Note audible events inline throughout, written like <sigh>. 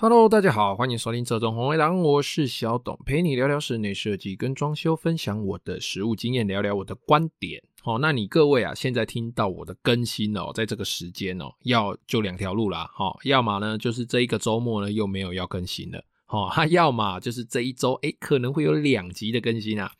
Hello，大家好，欢迎收听这中红卫狼，我是小董，陪你聊聊室内设计跟装修，分享我的实务经验，聊聊我的观点。哦，那你各位啊，现在听到我的更新哦，在这个时间哦，要就两条路啦，哈，要么呢就是这一个周末呢又没有要更新了，哦，他 <laughs> 要么就是这一周诶可能会有两集的更新啊，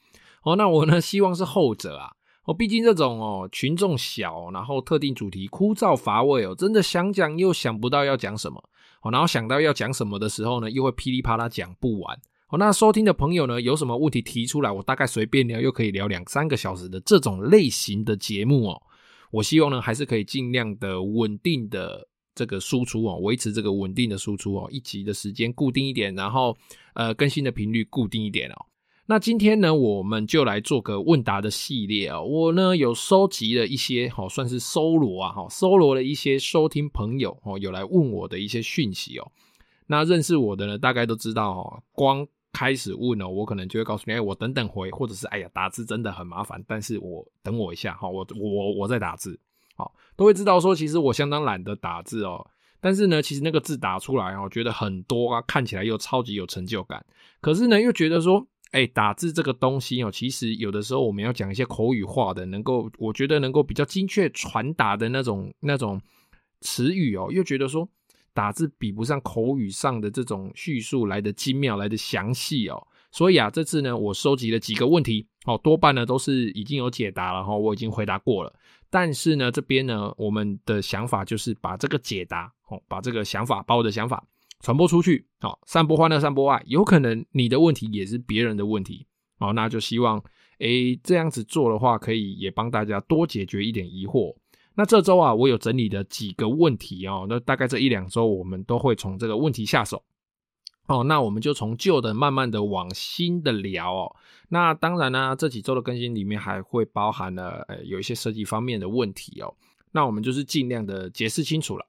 哦，那我呢希望是后者啊，哦，毕竟这种哦群众小，然后特定主题枯燥乏味哦，真的想讲又想不到要讲什么。哦，然后想到要讲什么的时候呢，又会噼里啪啦讲不完。哦，那收听的朋友呢，有什么问题提出来，我大概随便聊，又可以聊两三个小时的这种类型的节目哦。我希望呢，还是可以尽量的稳定的这个输出哦，维持这个稳定的输出哦，一集的时间固定一点，然后呃更新的频率固定一点哦。那今天呢，我们就来做个问答的系列啊。我呢有收集了一些，好算是搜罗啊，哈，搜罗了一些收听朋友哦，有来问我的一些讯息哦。那认识我的呢，大概都知道哦。光开始问哦，我可能就会告诉你，哎，我等等回，或者是哎呀，打字真的很麻烦，但是我等我一下哈，我我我在打字，好，都会知道说，其实我相当懒得打字哦。但是呢，其实那个字打出来哦，觉得很多啊，看起来又超级有成就感。可是呢，又觉得说。哎，打字这个东西哦，其实有的时候我们要讲一些口语化的，能够我觉得能够比较精确传达的那种那种词语哦，又觉得说打字比不上口语上的这种叙述来的精妙，来的详细哦。所以啊，这次呢，我收集了几个问题哦，多半呢都是已经有解答了哈，我已经回答过了。但是呢，这边呢，我们的想法就是把这个解答哦，把这个想法，把我的想法。传播出去，好，散播欢乐，散播爱。有可能你的问题也是别人的问题，好，那就希望，诶，这样子做的话，可以也帮大家多解决一点疑惑。那这周啊，我有整理的几个问题哦，那大概这一两周，我们都会从这个问题下手。哦，那我们就从旧的慢慢的往新的聊哦。那当然呢、这几周的更新里面还会包含了，呃，有一些设计方面的问题哦。那我们就是尽量的解释清楚了。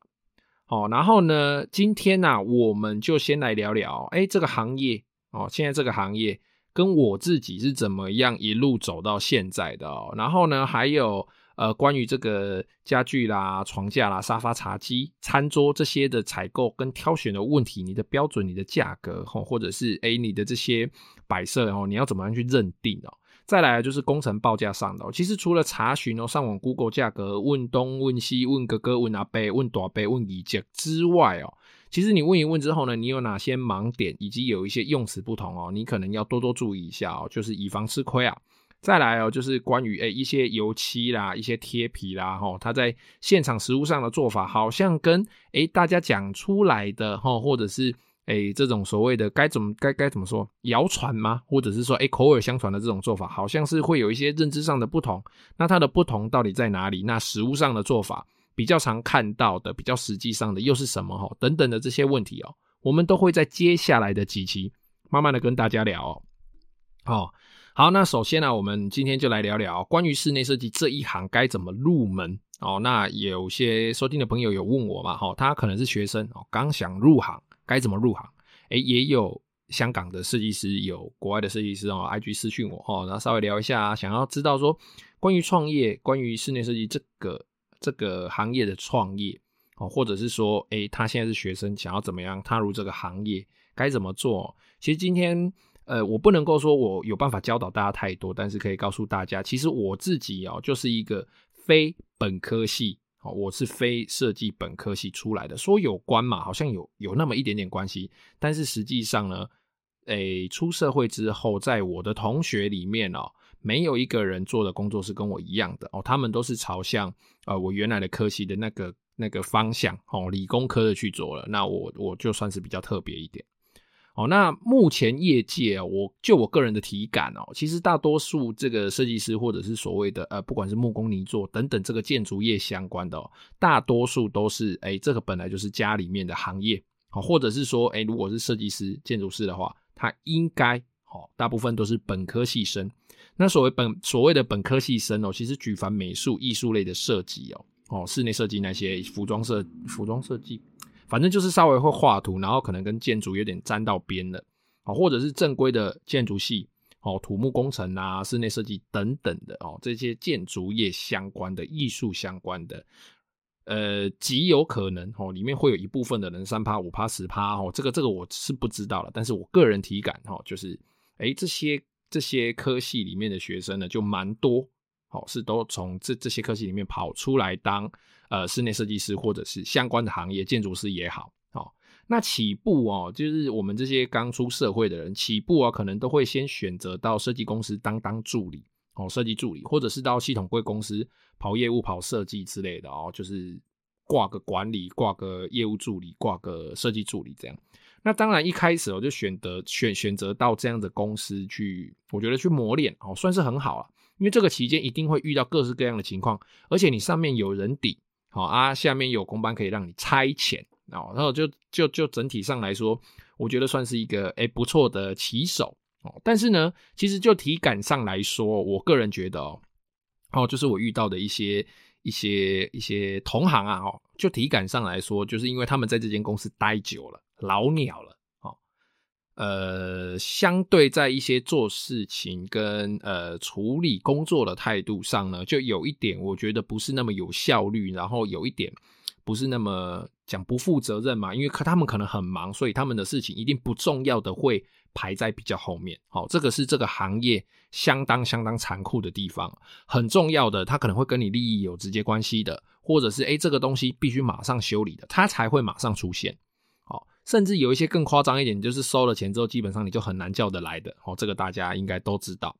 哦，然后呢，今天呢、啊，我们就先来聊聊，哎，这个行业哦，现在这个行业跟我自己是怎么样一路走到现在的哦。然后呢，还有呃，关于这个家具啦、床架啦、沙发、茶几、餐桌这些的采购跟挑选的问题，你的标准、你的价格，哦，或者是哎，你的这些摆设哦，你要怎么样去认定哦？再来就是工程报价上的，其实除了查询哦，上网 Google 价格，问东问西，问哥哥，问阿伯，问大伯，问姨姐之外哦，其实你问一问之后呢，你有哪些盲点，以及有一些用词不同哦，你可能要多多注意一下哦，就是以防吃亏啊。再来哦，就是关于诶一些油漆啦，一些贴皮啦，哈，它在现场实物上的做法，好像跟诶大家讲出来的哈，或者是。哎、这种所谓的该怎么该该怎么说谣传吗？或者是说，哎、口耳相传的这种做法，好像是会有一些认知上的不同。那它的不同到底在哪里？那实物上的做法比较常看到的，比较实际上的又是什么？哈，等等的这些问题哦，我们都会在接下来的几期慢慢的跟大家聊哦。哦，好，那首先呢，我们今天就来聊聊关于室内设计这一行该怎么入门哦。那有些收听的朋友有问我嘛？哈，他可能是学生哦，刚想入行。该怎么入行？哎，也有香港的设计师，有国外的设计师哦，IG 私讯我哦，然后稍微聊一下，想要知道说关于创业，关于室内设计这个这个行业的创业哦，或者是说，哎，他现在是学生，想要怎么样踏入这个行业，该怎么做？其实今天，呃，我不能够说我有办法教导大家太多，但是可以告诉大家，其实我自己哦，就是一个非本科系。好，我是非设计本科系出来的，说有关嘛，好像有有那么一点点关系，但是实际上呢，诶、出社会之后，在我的同学里面哦，没有一个人做的工作是跟我一样的哦，他们都是朝向呃我原来的科系的那个那个方向哦，理工科的去做了，那我我就算是比较特别一点。哦，那目前业界啊，我就我个人的体感哦，其实大多数这个设计师或者是所谓的呃，不管是木工泥作等等这个建筑业相关的，大多数都是哎，这个本来就是家里面的行业，好，或者是说哎，如果是设计师、建筑师的话，他应该好，大部分都是本科系生。那所谓本所谓的本科系生哦，其实举凡美术、艺术类的设计哦，哦，室内设计那些服装设服装设计。反正就是稍微会画图，然后可能跟建筑有点沾到边的，哦，或者是正规的建筑系，哦，土木工程啊，室内设计等等的，哦，这些建筑业相关的、艺术相关的，呃，极有可能哦，里面会有一部分的人三趴、五趴、十趴哦，这个这个我是不知道了，但是我个人体感哈，就是哎这些这些科系里面的学生呢，就蛮多，好是都从这这些科系里面跑出来当呃室内设计师或者是相关的行业，建筑师也好，哦那起步哦，就是我们这些刚出社会的人起步啊，可能都会先选择到设计公司当当助理。哦，设计助理，或者是到系统柜公司跑业务、跑设计之类的哦，就是挂个管理、挂个业务助理、挂个设计助理这样。那当然一开始我就选择选选择到这样的公司去，我觉得去磨练哦，算是很好了。因为这个期间一定会遇到各式各样的情况，而且你上面有人底，好啊，下面有工班可以让你差遣哦，然后就就就整体上来说，我觉得算是一个哎不错的起手。哦，但是呢，其实就体感上来说，我个人觉得哦，哦，就是我遇到的一些一些一些同行啊，哦，就体感上来说，就是因为他们在这间公司待久了，老鸟了，呃，相对在一些做事情跟呃处理工作的态度上呢，就有一点我觉得不是那么有效率，然后有一点不是那么讲不负责任嘛，因为他们可能很忙，所以他们的事情一定不重要的会。排在比较后面，好，这个是这个行业相当相当残酷的地方。很重要的，他可能会跟你利益有直接关系的，或者是诶这个东西必须马上修理的，它才会马上出现。甚至有一些更夸张一点，就是收了钱之后，基本上你就很难叫得来的。哦，这个大家应该都知道。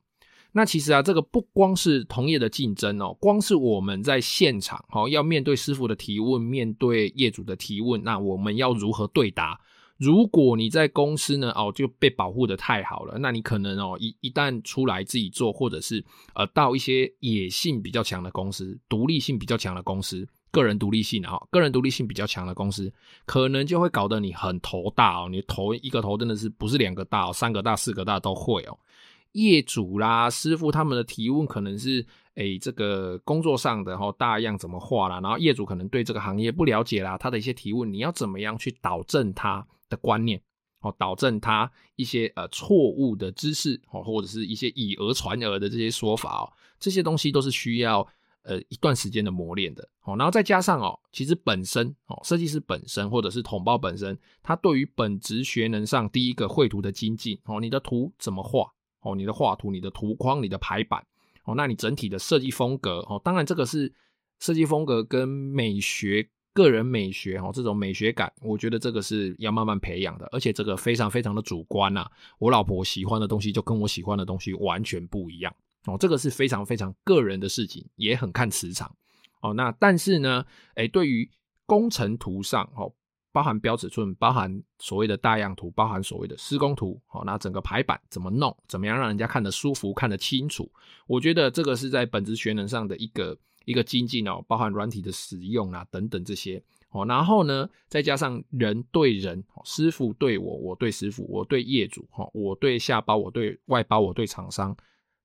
那其实啊，这个不光是同业的竞争哦，光是我们在现场，哦，要面对师傅的提问，面对业主的提问，那我们要如何对答？如果你在公司呢，哦，就被保护的太好了，那你可能哦，一一旦出来自己做，或者是呃，到一些野性比较强的公司，独立性比较强的公司，个人独立性啊，个人独立性比较强的公司，可能就会搞得你很头大哦，你头一个头真的是不是两个大哦，三个大、四个大都会哦。业主啦、师傅他们的提问可能是，诶，这个工作上的齁大样怎么画啦，然后业主可能对这个行业不了解啦，他的一些提问，你要怎么样去导正他的观念，哦，导正他一些呃错误的知识，哦，或者是一些以讹传讹的这些说法哦，这些东西都是需要呃一段时间的磨练的，哦，然后再加上哦，其实本身哦，设计师本身或者是统包本身，他对于本职学能上第一个绘图的精进，哦，你的图怎么画，哦，你的画图、你的图框、你的排版，哦，那你整体的设计风格，哦，当然这个是设计风格跟美学。个人美学哦，这种美学感，我觉得这个是要慢慢培养的，而且这个非常非常的主观呐。我老婆喜欢的东西就跟我喜欢的东西完全不一样哦，这个是非常非常个人的事情，也很看磁场哦。那但是呢，诶，对于工程图上哦，包含标尺寸，包含所谓的大样图，包含所谓的施工图，哦，那整个排版怎么弄，怎么样让人家看得舒服，看得清楚，我觉得这个是在本职学能上的一个。一个精进哦，包含软体的使用啊等等这些哦，然后呢，再加上人对人，师傅对我，我对师傅，我对业主哈，我对下包，我对外包，我对厂商，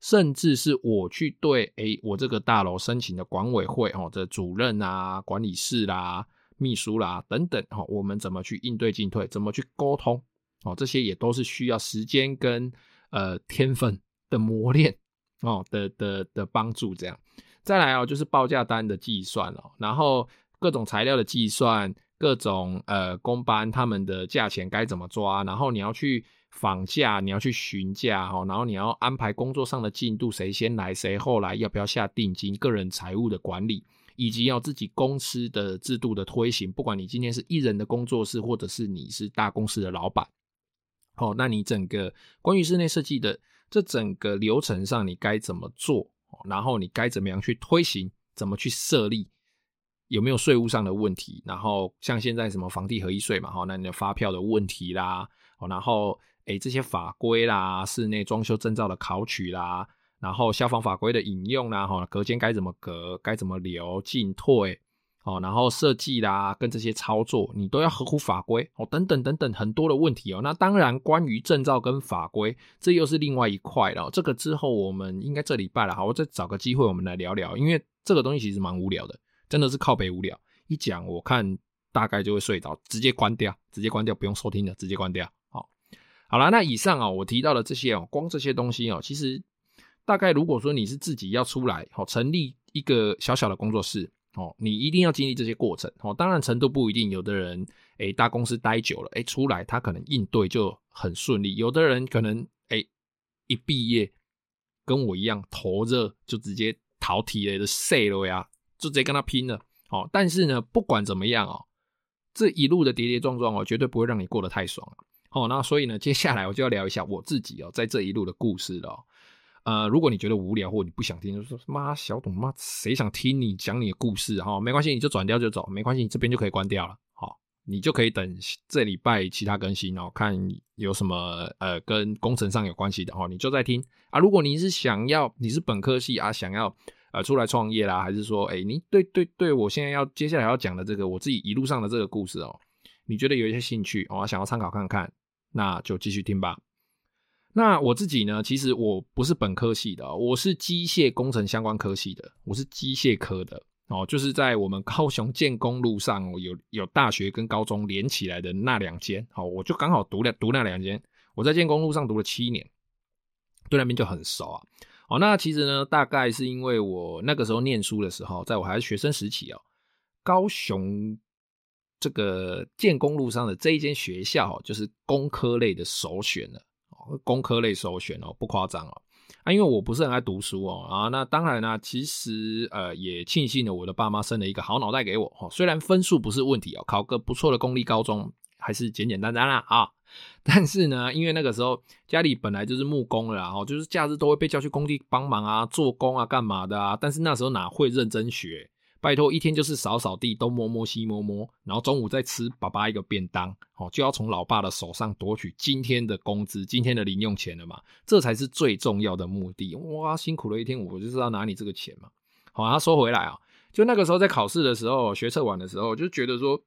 甚至是我去对诶，我这个大楼申请的管委会哦的主任啊、管理室啦、秘书啦等等哈，我们怎么去应对进退，怎么去沟通哦，这些也都是需要时间跟呃天分的磨练哦的的的帮助这样。再来哦，就是报价单的计算哦，然后各种材料的计算，各种呃工班他们的价钱该怎么抓，然后你要去访价，你要去询价哈，然后你要安排工作上的进度，谁先来谁后来，要不要下定金，个人财务的管理，以及要自己公司的制度的推行，不管你今天是一人的工作室，或者是你是大公司的老板，哦，那你整个关于室内设计的这整个流程上，你该怎么做？然后你该怎么样去推行？怎么去设立？有没有税务上的问题？然后像现在什么房地合一税嘛，哈，那你的发票的问题啦，然后诶这些法规啦，室内装修证照的考取啦，然后消防法规的引用啦，哈，隔间该怎么隔？该怎么留？进退？哦，然后设计啦，跟这些操作，你都要合乎法规哦，等等等等很多的问题哦。那当然，关于证照跟法规，这又是另外一块了。这个之后我们应该这礼拜了，好，我再找个机会我们来聊聊，因为这个东西其实蛮无聊的，真的是靠北无聊。一讲我看大概就会睡着，直接关掉，直接关掉，不用收听了，直接关掉。好，了，那以上啊，我提到的这些哦，光这些东西哦，其实大概如果说你是自己要出来，好，成立一个小小的工作室。哦，你一定要经历这些过程哦。当然程度不一定，有的人诶大公司待久了，诶出来他可能应对就很顺利；有的人可能诶一毕业跟我一样头热就直接逃题了的碎了呀，就直接跟他拼了。哦，但是呢，不管怎么样哦，这一路的跌跌撞撞哦，绝对不会让你过得太爽。哦，那所以呢，接下来我就要聊一下我自己哦，在这一路的故事了。呃，如果你觉得无聊或你不想听，就说妈小董妈，谁想听你讲你的故事哈？没关系，你就转掉就走，没关系，你这边就可以关掉了。好，你就可以等这礼拜其他更新哦，看有什么呃跟工程上有关系的哦，你就在听啊。如果你是想要你是本科系啊，想要呃出来创业啦，还是说哎你对对对我现在要接下来要讲的这个我自己一路上的这个故事哦，你觉得有一些兴趣哦，想要参考看看，那就继续听吧。那我自己呢？其实我不是本科系的，我是机械工程相关科系的，我是机械科的哦，就是在我们高雄建工路上有有大学跟高中连起来的那两间，好，我就刚好读了读那两间，我在建工路上读了七年，对那边就很熟啊。哦，那其实呢，大概是因为我那个时候念书的时候，在我还是学生时期哦，高雄这个建工路上的这一间学校就是工科类的首选了。工科类首选哦，不夸张哦，啊，因为我不是很爱读书哦，啊，那当然呢，其实呃也庆幸了我的爸妈生了一个好脑袋给我哦，虽然分数不是问题哦，考个不错的公立高中还是简简单单啦啊，但是呢，因为那个时候家里本来就是木工了哦，就是假日都会被叫去工地帮忙啊，做工啊，干嘛的啊，但是那时候哪会认真学？拜托，一天就是扫扫地，东摸摸西摸摸，然后中午再吃爸爸一个便当，哦，就要从老爸的手上夺取今天的工资、今天的零用钱了嘛，这才是最重要的目的。哇，辛苦了一天，我就是要拿你这个钱嘛。好，他说回来啊，就那个时候在考试的时候，学测完的时候，就觉得说，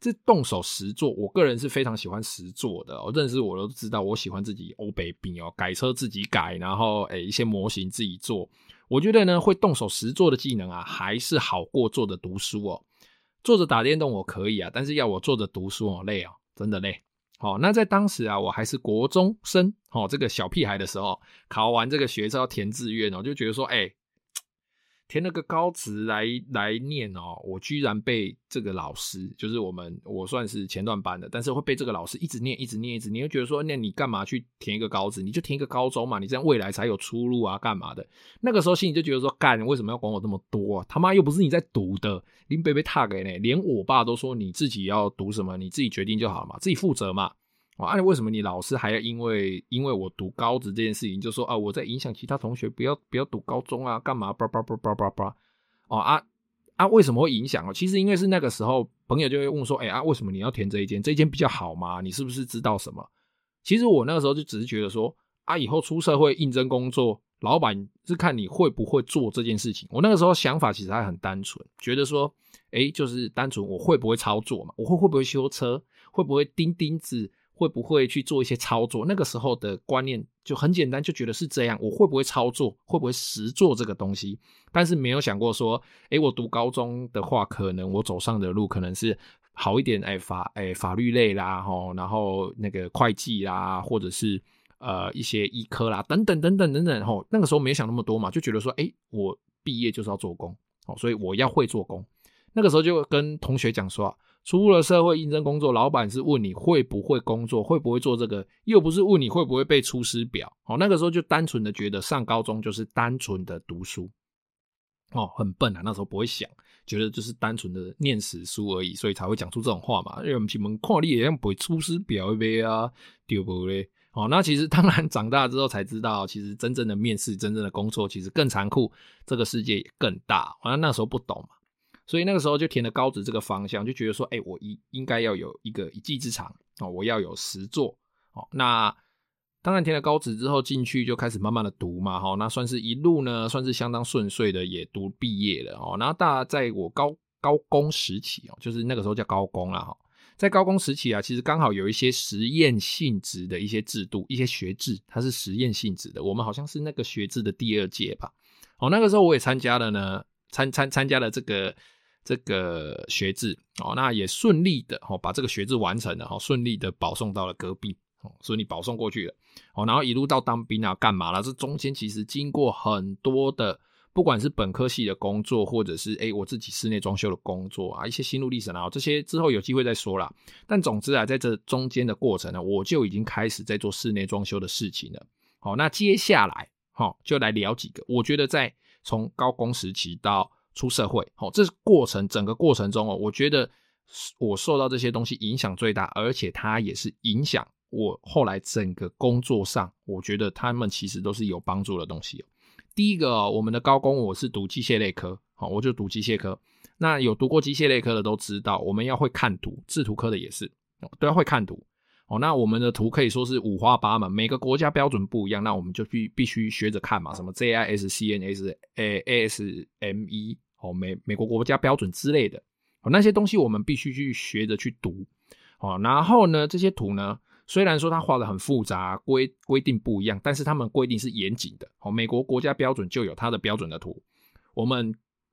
这动手实做，我个人是非常喜欢实做的。我认识我都知道，我喜欢自己欧北冰哦，改车自己改，然后诶一些模型自己做。我觉得呢，会动手实做的技能啊，还是好过坐着读书哦。坐着打电动我可以啊，但是要我坐着读书哦，累哦，真的累。好，那在当时啊，我还是国中生，哦，这个小屁孩的时候，考完这个学校填志愿哦，就觉得说，哎。填了个高职来来念哦，我居然被这个老师，就是我们我算是前段班的，但是会被这个老师一直念，一直念，一直念，就觉得说，那你干嘛去填一个高职？你就填一个高中嘛，你这样未来才有出路啊，干嘛的？那个时候心里就觉得说，干，为什么要管我这么多啊？他妈又不是你在读的，林北被踏给呢，连我爸都说你自己要读什么，你自己决定就好了嘛，自己负责嘛。啊，为什么你老师还要因为因为我读高职这件事情，就说啊，我在影响其他同学不要不要读高中啊，干嘛？叭叭叭叭叭叭。哦啊啊，为什么会影响哦？其实因为是那个时候，朋友就会问说，哎啊，为什么你要填这一间？这一间比较好吗？你是不是知道什么？其实我那个时候就只是觉得说，啊，以后出社会应征工作，老板是看你会不会做这件事情。我那个时候想法其实还很单纯，觉得说，哎，就是单纯我会不会操作嘛？我会会不会修车？会不会钉钉子？会不会去做一些操作？那个时候的观念就很简单，就觉得是这样。我会不会操作？会不会实做这个东西？但是没有想过说，诶，我读高中的话，可能我走上的路可能是好一点，诶，法诶法律类啦，吼，然后那个会计啦，或者是呃一些医科啦，等等等等等等，吼，那个时候没想那么多嘛，就觉得说，诶，我毕业就是要做工，哦，所以我要会做工。那个时候就跟同学讲说。出了社会应征工作，老板是问你会不会工作，会不会做这个，又不是问你会不会背出师表。哦，那个时候就单纯的觉得上高中就是单纯的读书，哦，很笨啊，那时候不会想，觉得就是单纯的念死书而已，所以才会讲出这种话嘛。因为我们门看你也像背出师表呗啊，对不对？哦，那其实当然长大之后才知道，其实真正的面试，真正的工作其实更残酷，这个世界也更大。反正那时候不懂嘛。所以那个时候就填了高职这个方向，就觉得说，哎、我应应该要有一个一技之长哦，我要有实作哦。那当然填了高职之后进去就开始慢慢的读嘛，哈，那算是一路呢，算是相当顺遂的，也读毕业了哦。然后大在我高高工时期哦，就是那个时候叫高工啦哈，在高工时期啊，其实刚好有一些实验性质的一些制度，一些学制，它是实验性质的。我们好像是那个学制的第二届吧，哦，那个时候我也参加了呢，参参参加了这个。这个学制哦，那也顺利的哦，把这个学制完成了哦，顺利的保送到了隔壁哦，顺利保送过去了哦，然后一路到当兵啊，干嘛了？这中间其实经过很多的不管是本科系的工作，或者是诶、欸、我自己室内装修的工作啊，一些心路历程啊，这些之后有机会再说啦。但总之啊，在这中间的过程呢，我就已经开始在做室内装修的事情了。好，那接下来好就来聊几个，我觉得在从高工时期到出社会，好，这是过程整个过程中哦，我觉得我受到这些东西影响最大，而且它也是影响我后来整个工作上，我觉得他们其实都是有帮助的东西。第一个、我们的高工我是读机械类科，好，我就读机械科。那有读过机械类科的都知道，我们要会看图，制图科的也是，都要会看图。哦，那我们的图可以说是五花八门，每个国家标准不一样，那我们就必必须学着看嘛，什么 JIS、CNS、A ASME，哦，美美国国家标准之类的，哦，那些东西我们必须去学着去读。哦，然后呢，这些图呢？虽然说它画的很复杂，规规定不一样，但是他们规定是严谨的。好，美国国家标准就有它的标准的图。我们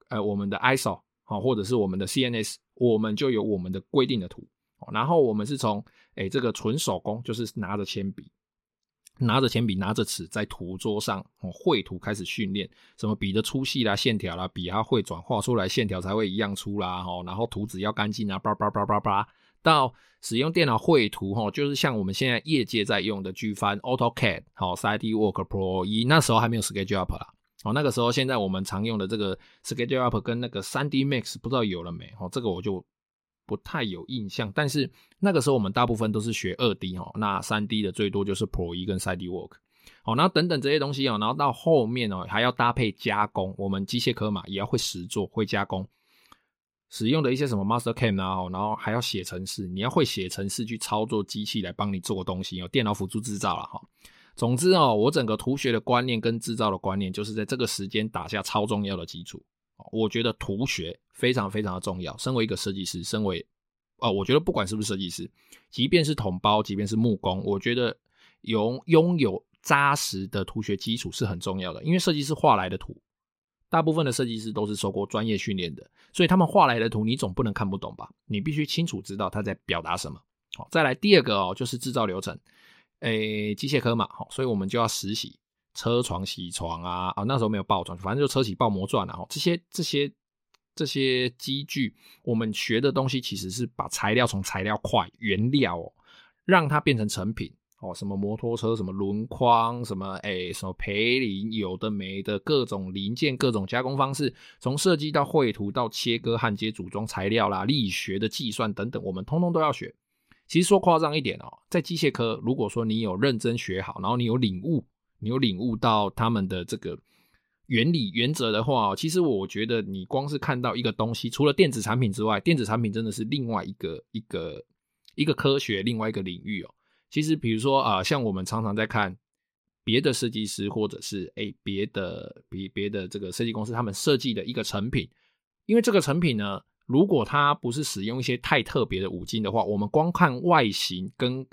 呃，我们的 ISO 好，或者是我们的 CNS，我们就有我们的规定的图。然后我们是从诶这个纯手工，就是拿着铅笔，拿着铅笔，拿着尺，在图桌上哦绘图开始训练，什么笔的粗细啦、线条啦，笔它会转画出来，线条才会一样粗啦。哈，然后图纸要干净啊，叭叭叭叭叭。到使用电脑绘图哈，就是像我们现在业界在用的 GFan、AutoCAD 好，3DWork Pro 一，那时候还没有 SketchUp 啦。哦，那个时候现在我们常用的这个 SketchUp 跟那个 3D Max 不知道有了没？哦，这个我就不太有印象。但是那个时候我们大部分都是学二 D 哦，那三 D 的最多就是 Pro 一跟 3DWork。好，然后等等这些东西哦，然后到后面哦还要搭配加工，我们机械科嘛也要会实作，会加工。使用的一些什么 Mastercam 啊，然后还要写程式，你要会写程式去操作机器来帮你做东西，有电脑辅助制造了哈。总之哦，我整个图学的观念跟制造的观念，就是在这个时间打下超重要的基础。我觉得图学非常非常的重要。身为一个设计师，身为哦，我觉得不管是不是设计师，即便是统包，即便是木工，我觉得有拥有扎实的图学基础是很重要的，因为设计师画来的图。大部分的设计师都是受过专业训练的，所以他们画来的图你总不能看不懂吧？你必须清楚知道他在表达什么。好，再来第二个哦，就是制造流程。诶，机械科嘛，好，所以我们就要实习车床、铣床啊，啊，那时候没有刨床，反正就车銑、刨模钻啊，这些这些这些机具，我们学的东西其实是把材料从材料块、原料哦，让它变成成品。哦，什么摩托车，什么轮框，什么诶，什么培林，有的没的，各种零件，各种加工方式，从设计到绘图到切割、焊接、组装材料啦，力学的计算等等，我们通通都要学。其实说夸张一点哦，在机械科，如果说你有认真学好，然后你有领悟，你有领悟到他们的这个原理原则的话，其实我觉得你光是看到一个东西，除了电子产品之外，电子产品真的是另外一个一个一个科学，另外一个领域哦。其实，比如说啊、像我们常常在看别的设计师，或者是诶别的别别的这个设计公司，他们设计的一个成品，因为这个成品呢，如果它不是使用一些太特别的五金的话，我们光看外形跟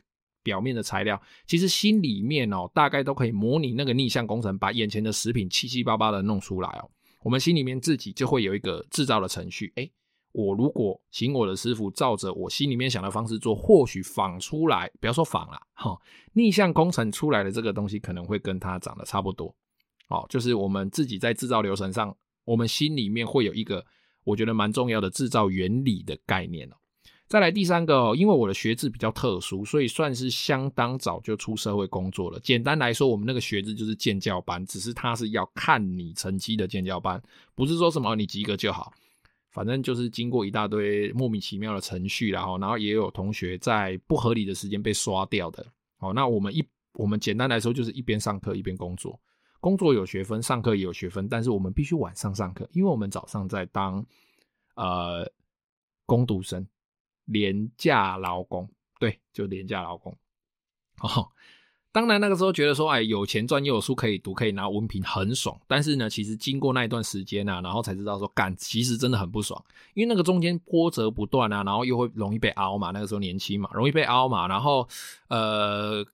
表面的材料，其实心里面哦，大概都可以模拟那个逆向工程，把眼前的食品七七八八的弄出来哦。我们心里面自己就会有一个制造的程序，诶我如果请我的师傅照着我心里面想的方式做，或许仿出来，不要说仿啦，哈，逆向工程出来的这个东西可能会跟它长得差不多。哦，就是我们自己在制造流程上，我们心里面会有一个我觉得蛮重要的制造原理的概念哦。再来第三个哦，因为我的学制比较特殊，所以算是相当早就出社会工作了。简单来说，我们那个学制就是建教班，只是它是要看你成绩的建教班，不是说什么你及格就好。反正就是经过一大堆莫名其妙的程序，然后，然后也有同学在不合理的时间被刷掉的。好，那我们一我们简单来说就是一边上课一边工作，工作有学分，上课也有学分，但是我们必须晚上上课，因为我们早上在当呃工读生，廉价劳工，对，就廉价劳工。哦。当然，那个时候觉得说，哎，有钱赚又有书可以读，可以拿文凭，很爽。但是呢，其实经过那一段时间啊，然后才知道说，干，其实真的很不爽。因为那个中间波折不断啊，然后又会容易被凹嘛。那个时候年轻嘛，容易被凹嘛。然后，呃，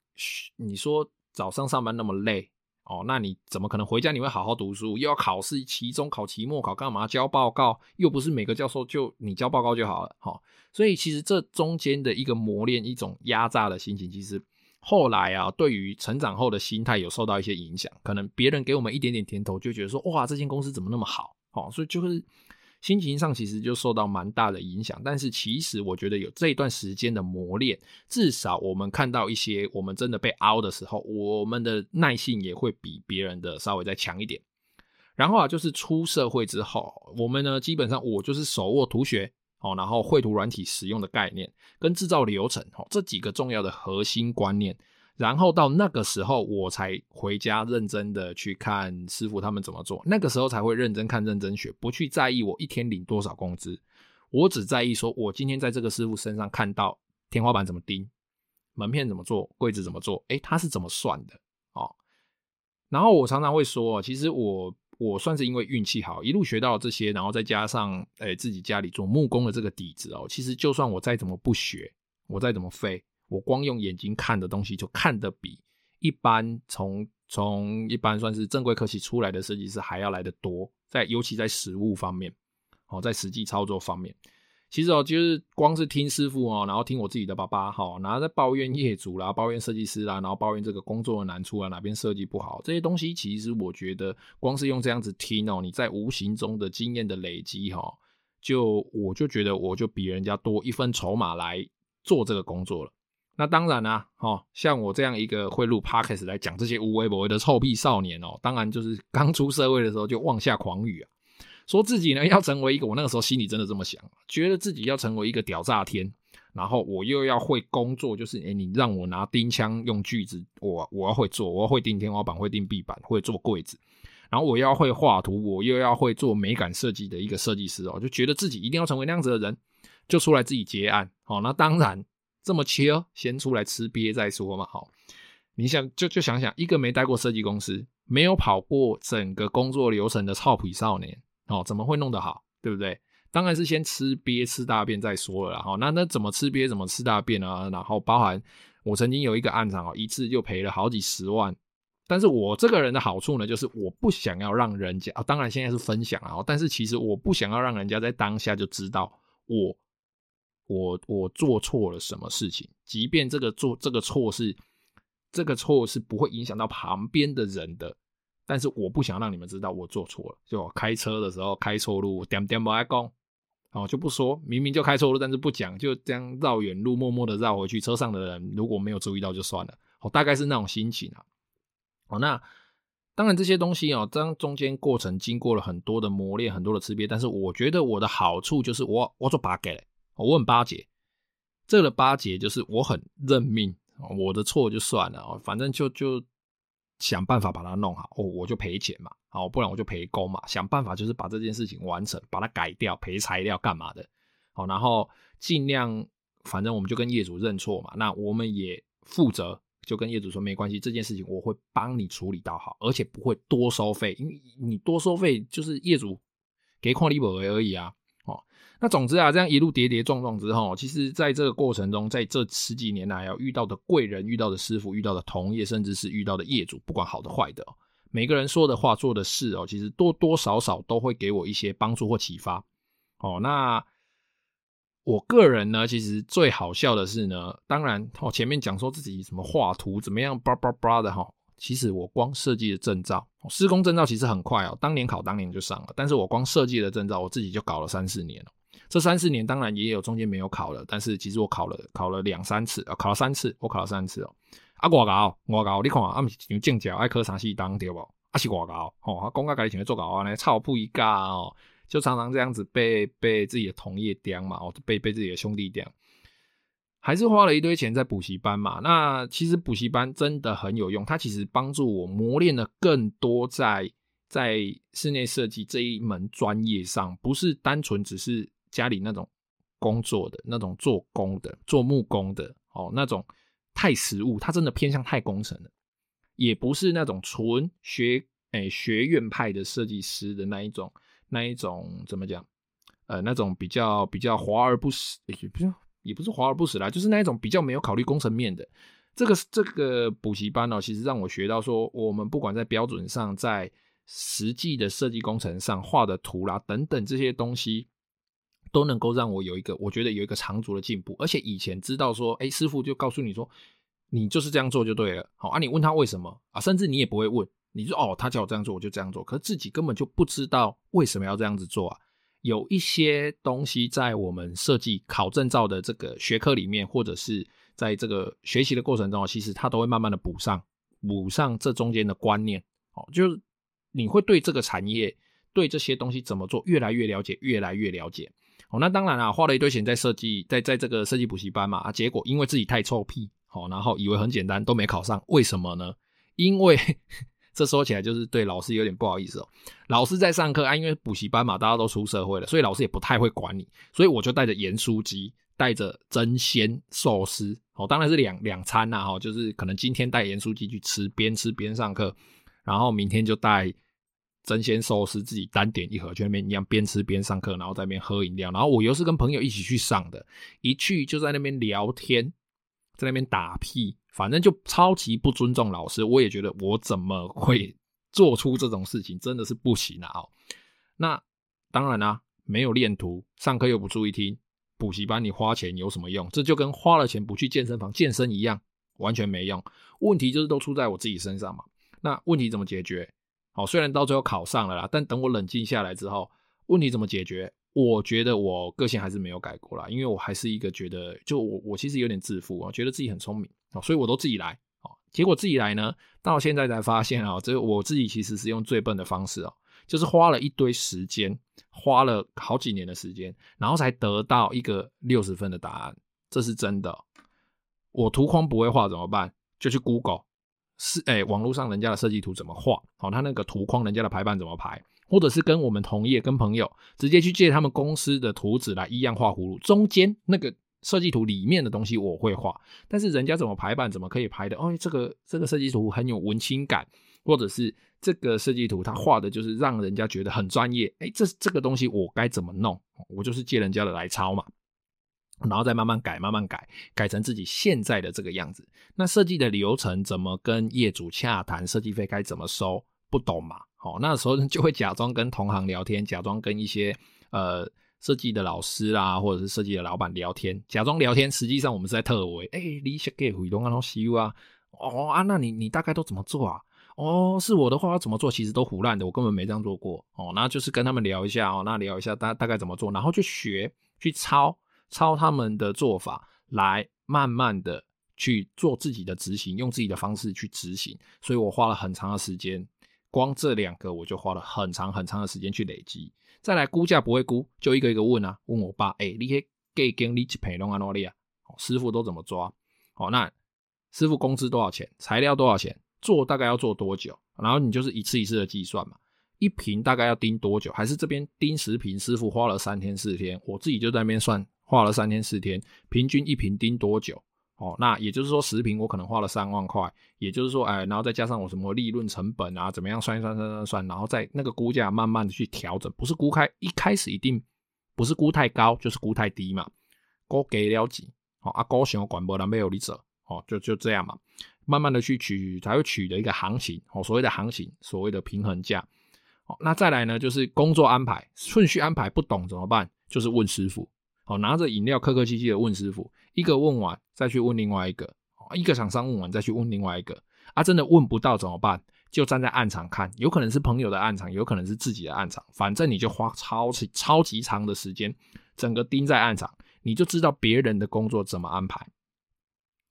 你说早上上班那么累哦，那你怎么可能回家你会好好读书？又要考试，期中考、期末考，干嘛交报告？又不是每个教授就你交报告就好了，哦。所以其实这中间的一个磨练，一种压榨的心情，其实。后来啊，对于成长后的心态有受到一些影响，可能别人给我们一点点甜头，就觉得说，哇，这间公司怎么那么好？哦，所以就是心情上其实就受到蛮大的影响。但是其实我觉得有这一段时间的磨练，至少我们看到一些我们真的被凹的时候，我们的耐性也会比别人的稍微再强一点。然后啊，就是出社会之后，我们呢基本上我就是手握图学。哦，然后绘图软体使用的概念跟制造流程，哦，这几个重要的核心观念，然后到那个时候我才回家认真的去看师傅他们怎么做，那个时候才会认真看、认真学，不去在意我一天领多少工资，我只在意说我今天在这个师傅身上看到天花板怎么钉，门片怎么做，柜子怎么做，诶，他是怎么算的哦。然后我常常会说，其实我。我算是因为运气好，一路学到这些，然后再加上诶、自己家里做木工的这个底子哦，其实就算我再怎么不学，我再怎么废，我光用眼睛看的东西就看得比一般从从一般算是正规科系出来的设计师还要来得多，在尤其在实务方面，哦，在实际操作方面。其实哦，就是光是听师傅哦，然后听我自己的爸爸哈，然后在抱怨业主啦，抱怨设计师啦，然后抱怨这个工作的难处啊，哪边设计不好，这些东西，其实我觉得光是用这样子听哦，你在无形中的经验的累积哈，就我就觉得我就比人家多一分筹码来做这个工作了。那当然啦，哈，像我这样一个会录 Podcast 来讲这些无微不微的臭屁少年哦，当然就是 <laughs> 刚出社会的时候就妄下狂语啊。说自己呢要成为一个，我那个时候心里真的这么想，觉得自己要成为一个屌炸天，然后我又要会工作，就是诶你让我拿钉枪用锯子，我我要会做，我要会钉天花板，会钉壁板，会做柜子，然后我要会画图，我又要会做美感设计的一个设计师哦，就觉得自己一定要成为那样子的人，就出来自己接案，哦，那当然这么切，先出来吃鳖再说嘛，好，你想就就想想，一个没待过设计公司，没有跑过整个工作流程的臭皮少年。哦，怎么会弄得好，对不对？当然是先吃鳖吃大便再说了啦。好，那那怎么吃鳖怎么吃大便啊？然后包含我曾经有一个案场哦，一次就赔了好几十万。但是我这个人的好处呢，就是我不想要让人家啊，当然现在是分享啊，但是其实我不想要让人家在当下就知道我我我做错了什么事情，即便这个做这个错是这个错是不会影响到旁边的人的。但是我不想让你们知道我做错了，就我开车的时候开错路，点点不爱讲，哦就不说，明明就开错路，但是不讲，就这样绕远路，默默的绕回去。车上的人如果没有注意到就算了，哦大概是那种心情啊。哦那当然这些东西哦，这中间过程经过了很多的磨练，很多的吃瘪，但是我觉得我的好处就是我我做巴结，我很巴结，这个巴结就是我很认命，我的错就算了，反正就就。想办法把它弄好，哦，我就赔钱嘛，好，不然我就赔工嘛。想办法就是把这件事情完成，把它改掉，赔材料干嘛的，好，然后尽量，反正我们就跟业主认错嘛。那我们也负责，就跟业主说没关系，这件事情我会帮你处理到好，而且不会多收费，因为你多收费就是业主给矿利本而已啊。那总之啊，这样一路跌跌撞撞之后，其实在这个过程中，在这十几年来要遇到的贵人、遇到的师傅、遇到的同业，甚至是遇到的业主，不管好的坏的，每个人说的话、做的事哦，其实多多少少都会给我一些帮助或启发。哦，那我个人呢，其实最好笑的是呢，当然哦，前面讲说自己什么画图怎么样，叭叭叭的哈，其实我光设计的证照、施工证照其实很快哦，当年考当年就上了，但是我光设计的证照，我自己就搞了三四年了。这三四年当然也有中间没有考了，但是其实我考了考了两三次啊，考了三次，我考了三次哦。啊，外高外高，你看啊，不是像正教爱考三四档对不？啊是外高哦，他公家家己想要做高呢，操不一家哦，就常常这样子被被自己的同业刁嘛，哦，被被自己的兄弟刁，还是花了一堆钱在补习班嘛。那其实补习班真的很有用，它其实帮助我磨练了更多在在室内设计这一门专业上，不是单纯只是。家里那种工作的那种做工的做木工的哦，那种太实务，他真的偏向太工程了，也不是那种纯学诶、学院派的设计师的那一种那一种怎么讲？呃，那种比较比较华而不实，也不是也不是华而不实啦，就是那一种比较没有考虑工程面的。这个这个补习班哦，其实让我学到说，我们不管在标准上，在实际的设计工程上画的图啦等等这些东西。都能够让我有一个，我觉得有一个长足的进步，而且以前知道说，哎，师傅就告诉你说，你就是这样做就对了。好啊，你问他为什么啊？甚至你也不会问，你说哦，他叫我这样做，我就这样做。可是自己根本就不知道为什么要这样子做啊。有一些东西在我们设计考证照的这个学科里面，或者是在这个学习的过程中，其实他都会慢慢的补上，补上这中间的观念。哦，就是你会对这个产业，对这些东西怎么做越来越了解，越来越了解。哦，那当然啦，花了一堆钱在设计，在在这个设计补习班嘛，啊，结果因为自己太臭屁，好，然后以为很简单，都没考上，为什么呢？因为 <laughs> 这说起来就是对老师有点不好意思哦。老师在上课啊，因为补习班嘛，大家都出社会了，所以老师也不太会管你，所以我就带着盐酥鸡，带着争鲜寿司，哦，当然是两两餐呐，哈，就是可能今天带盐酥鸡去吃，边吃边上课，然后明天就带。争鲜寿司自己单点一盒，去那边一样边吃边上课，然后在那边喝饮料。然后我又是跟朋友一起去上的，一去就在那边聊天，在那边打屁，反正就超级不尊重老师。我也觉得我怎么会 <laughs> 做出这种事情，真的是不行啊！那当然啦、没有练图，上课又不注意听，补习班你花钱有什么用？这就跟花了钱不去健身房健身一样，完全没用。问题就是都出在我自己身上嘛。那问题怎么解决？哦，虽然到最后考上了啦，但等我冷静下来之后，问题怎么解决？我觉得我个性还是没有改过啦，因为我还是一个觉得，就我我其实有点自负啊，觉得自己很聪明啊，所以我都自己来。哦，结果自己来呢，到现在才发现啊，这我自己其实是用最笨的方式哦，就是花了一堆时间，花了好几年的时间，然后才得到一个六十分的答案，这是真的。我图框不会画怎么办？就去 Google。是诶、欸，网络上人家的设计图怎么画？好，他那个图框人家的排版怎么排？或者是跟我们同业、跟朋友直接去借他们公司的图纸来一样画葫芦。中间那个设计图里面的东西我会画，但是人家怎么排版，怎么可以排的？哦，这个这个设计图很有文青感，或者是这个设计图他画的就是让人家觉得很专业。哎、这这个东西我该怎么弄？我就是借人家的来抄嘛。然后再慢慢改，慢慢改，改成自己现在的这个样子。那设计的流程怎么跟业主洽谈？设计费该怎么收？不懂嘛？好，那时候 <laughs> 就会假装跟同行聊天，假装跟一些呃设计的老师啦，或者是设计的老板聊天，假装聊天，实际上我们是在特为。哎，你设计会动啊，东西啊？哦啊，那你你大概都怎么做啊？哦，是我的话要怎么做？其实都胡乱的，我根本没这样做过。哦，那就是跟他们聊一下哦，那聊一下大大概怎么做，然后去学去抄。抄他们的做法来慢慢的去做自己的执行，用自己的方式去执行，所以我花了很长的时间，光这两个我就花了很长很长的时间去累积。再来估价不会估，就一个一个问啊，问我爸，哎、欸，你些给经理赔弄啊哪里啊？师傅都怎么抓？好，那师傅工资多少钱？材料多少钱？做大概要做多久？然后你就是一次一次的计算嘛，一瓶大概要盯多久？还是这边盯十瓶，师傅花了三天四天，我自己就在那边算。画了三天四天，平均一瓶盯多久？哦，那也就是说十瓶我可能花了三万块，也就是说，哎，然后再加上我什么利润成本啊，怎么样算一算算算算，然后在那个估价慢慢的去调整，不是估开一开始一定不是估太高，就是估太低嘛，估给了几，哦啊，高雄管不了没有你者，哦，就就这样嘛，慢慢的去取才会取得一个行情，哦，所谓的行情，所谓的平衡价，哦，那再来呢，就是工作安排顺序安排不懂怎么办？就是问师傅。哦，拿着饮料客客气气的问师傅，一个问完再去问另外一个，一个厂商问完再去问另外一个，啊，真的问不到怎么办？就站在案场看，有可能是朋友的案场，有可能是自己的案场，反正你就花超级超级长的时间，整个盯在案场，你就知道别人的工作怎么安排。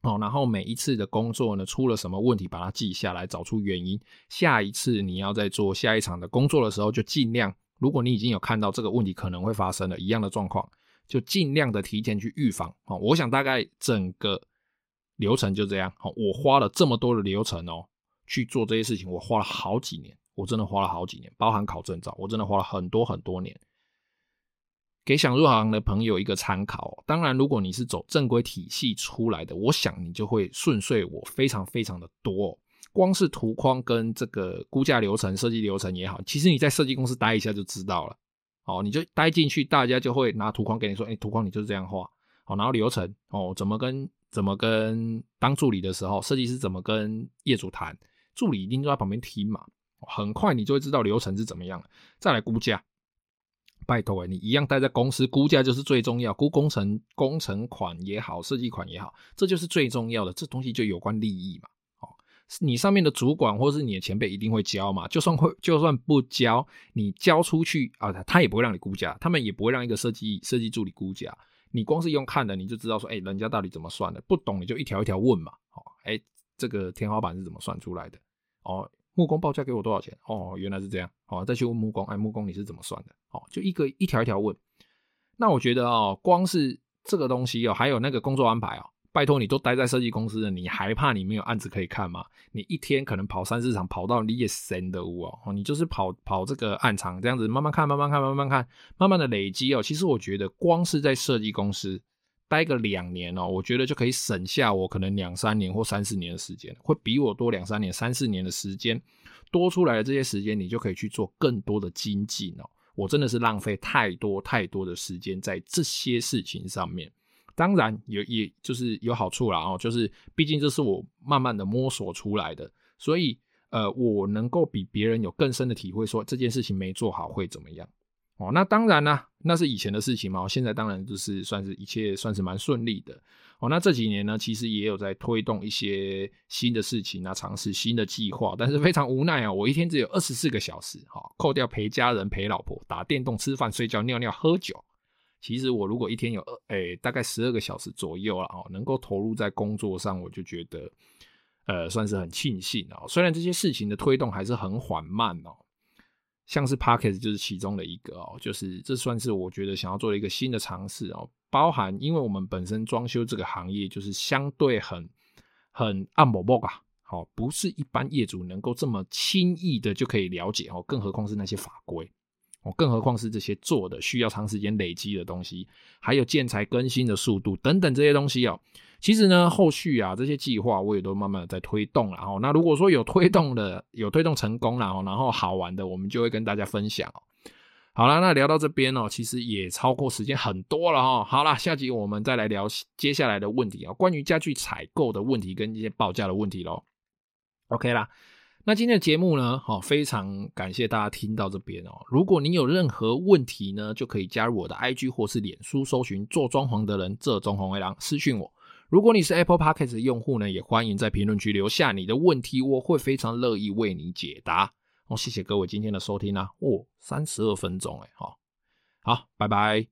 哦，然后每一次的工作呢，出了什么问题，把它记下来，找出原因。下一次你要在做下一场的工作的时候，就尽量，如果你已经有看到这个问题可能会发生了一样的状况。就尽量的提前去预防，我想大概整个流程就这样。我花了这么多的流程哦，去做这些事情，我花了好几年，我真的花了好几年，包含考证照，我真的花了很多很多年。给想入行的朋友一个参考。当然，如果你是走正规体系出来的，我想你就会顺遂我非常非常的多。光是图框跟这个估价流程、设计流程也好，其实你在设计公司待一下就知道了。哦，你就待进去，大家就会拿图框给你说，哎、图框你就是这样画。好，然后流程哦，怎么跟怎么跟当助理的时候，设计师怎么跟业主谈，助理一定都在旁边听嘛。很快你就会知道流程是怎么样。再来估价，拜托诶，你一样待在公司，估价就是最重要，估工程工程款也好，设计款也好，这就是最重要的，这东西就有关利益嘛。你上面的主管或是你的前辈一定会教嘛，就算会就算不教，你教出去啊，他也不会让你估价，他们也不会让一个设计设计助理估价，你光是用看的，你就知道说，哎，人家到底怎么算的，不懂你就一条一条问嘛。哦，哎，这个天花板是怎么算出来的？哦。木工报价给我多少钱？哦，原来是这样。哦，再去问木工，哎，木工你是怎么算的？哦，就一个一条一条问。那我觉得哦，光是这个东西哦，还有那个工作安排哦，拜托你都待在设计公司了，你还怕你没有案子可以看吗？你一天可能跑三四场，跑到你也神的屋哦，你就是跑跑这个案场这样子，慢慢看，慢慢看，慢慢看，慢慢的累积哦。其实我觉得，光是在设计公司。待个两年哦，我觉得就可以省下我可能两三年或三四年的时间，会比我多两三年、三四年的时间多出来的这些时间，你就可以去做更多的精进哦。我真的是浪费太多太多的时间在这些事情上面。当然有，也就是有好处啦哦，就是毕竟这是我慢慢的摸索出来的，所以呃，我能够比别人有更深的体会，说这件事情没做好会怎么样。哦，那当然啦，那是以前的事情嘛。现在当然就是算是一切算是蛮顺利的。哦，那这几年呢，其实也有在推动一些新的事情啊，尝试新的计划。但是非常无奈啊，我一天只有二十四个小时，哈，扣掉陪家人、陪老婆、打电动、吃饭、睡觉、尿尿、喝酒。其实我如果一天有二，哎，大概十二个小时左右了哦，能够投入在工作上，我就觉得，呃，算是很庆幸哦。虽然这些事情的推动还是很缓慢哦。像是 Podcast 就是其中的一个哦，就是这算是我觉得想要做的一个新的尝试哦，包含因为我们本身装修这个行业就是相对很很暗薄薄啊，好，不是一般业主能够这么轻易的就可以了解哦，更何况是那些法规更何况是这些做的需要长时间累积的东西，还有建材更新的速度等等这些东西哦。其实呢，后续啊这些计划我也都慢慢在推动了哈。那如果说有推动的，有推动成功了，然后好玩的，我们就会跟大家分享。好了，那聊到这边哦，其实也超过时间很多了哈。好了，下集我们再来聊接下来的问题啊，关于家具采购的问题跟一些报价的问题喽。OK 啦，那今天的节目呢，好，非常感谢大家听到这边哦。如果你有任何问题呢，就可以加入我的 IG 或是脸书搜寻做装潢的人，这装潢为郎私讯我。如果你是 Apple Podcast 的用户呢，也欢迎在评论区留下你的问题，我会非常乐意为你解答。哦，谢谢各位今天的收听啊，哦，三十二分钟诶，好，好，拜拜。